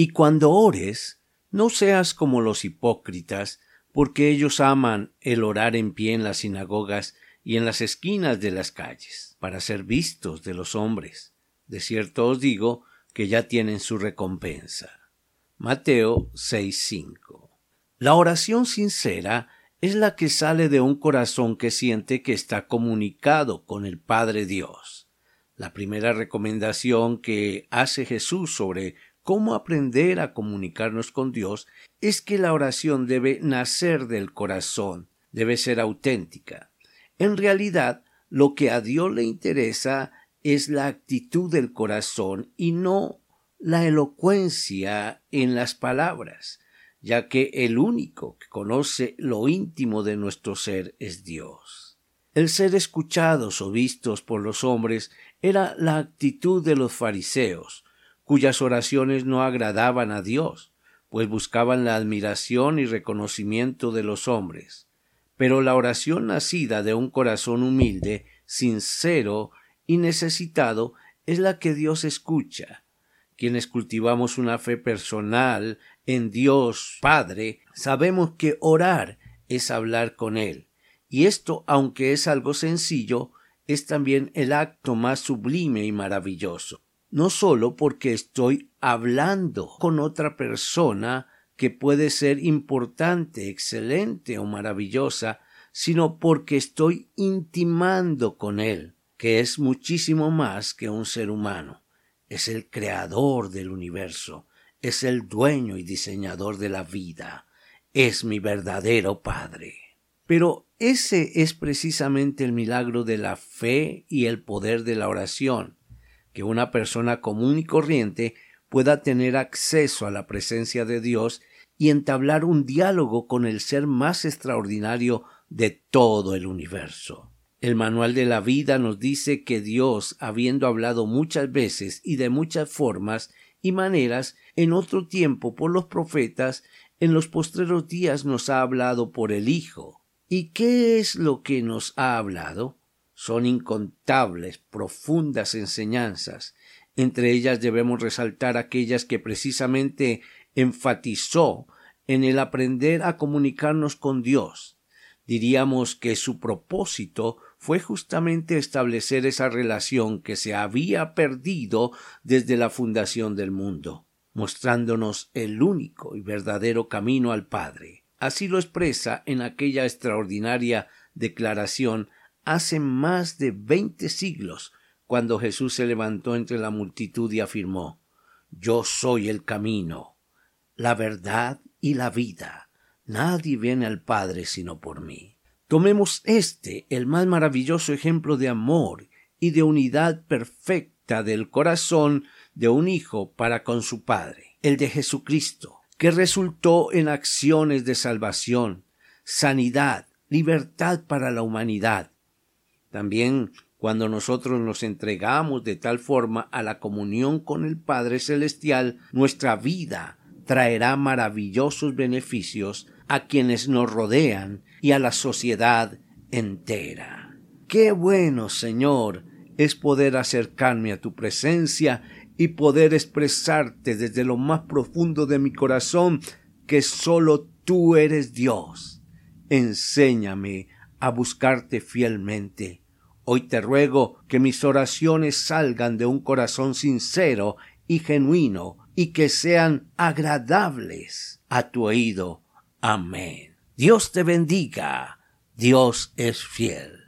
Y cuando ores, no seas como los hipócritas, porque ellos aman el orar en pie en las sinagogas y en las esquinas de las calles, para ser vistos de los hombres. De cierto os digo que ya tienen su recompensa. Mateo 6:5. La oración sincera es la que sale de un corazón que siente que está comunicado con el Padre Dios. La primera recomendación que hace Jesús sobre cómo aprender a comunicarnos con Dios es que la oración debe nacer del corazón, debe ser auténtica. En realidad, lo que a Dios le interesa es la actitud del corazón y no la elocuencia en las palabras, ya que el único que conoce lo íntimo de nuestro ser es Dios. El ser escuchados o vistos por los hombres era la actitud de los fariseos, cuyas oraciones no agradaban a Dios, pues buscaban la admiración y reconocimiento de los hombres. Pero la oración nacida de un corazón humilde, sincero y necesitado es la que Dios escucha. Quienes cultivamos una fe personal en Dios Padre, sabemos que orar es hablar con Él. Y esto, aunque es algo sencillo, es también el acto más sublime y maravilloso no solo porque estoy hablando con otra persona que puede ser importante, excelente o maravillosa, sino porque estoy intimando con él, que es muchísimo más que un ser humano. Es el creador del universo, es el dueño y diseñador de la vida, es mi verdadero Padre. Pero ese es precisamente el milagro de la fe y el poder de la oración, que una persona común y corriente pueda tener acceso a la presencia de Dios y entablar un diálogo con el ser más extraordinario de todo el universo. El manual de la vida nos dice que Dios, habiendo hablado muchas veces y de muchas formas y maneras en otro tiempo por los profetas, en los postreros días nos ha hablado por el Hijo. ¿Y qué es lo que nos ha hablado? Son incontables, profundas enseñanzas. Entre ellas debemos resaltar aquellas que precisamente enfatizó en el aprender a comunicarnos con Dios. Diríamos que su propósito fue justamente establecer esa relación que se había perdido desde la fundación del mundo, mostrándonos el único y verdadero camino al Padre. Así lo expresa en aquella extraordinaria declaración hace más de veinte siglos, cuando Jesús se levantó entre la multitud y afirmó Yo soy el camino, la verdad y la vida. Nadie viene al Padre sino por mí. Tomemos este, el más maravilloso ejemplo de amor y de unidad perfecta del corazón de un hijo para con su Padre, el de Jesucristo, que resultó en acciones de salvación, sanidad, libertad para la humanidad, también cuando nosotros nos entregamos de tal forma a la comunión con el Padre Celestial, nuestra vida traerá maravillosos beneficios a quienes nos rodean y a la sociedad entera. Qué bueno, Señor, es poder acercarme a tu presencia y poder expresarte desde lo más profundo de mi corazón que sólo tú eres Dios. Enséñame a buscarte fielmente. Hoy te ruego que mis oraciones salgan de un corazón sincero y genuino y que sean agradables a tu oído. Amén. Dios te bendiga. Dios es fiel.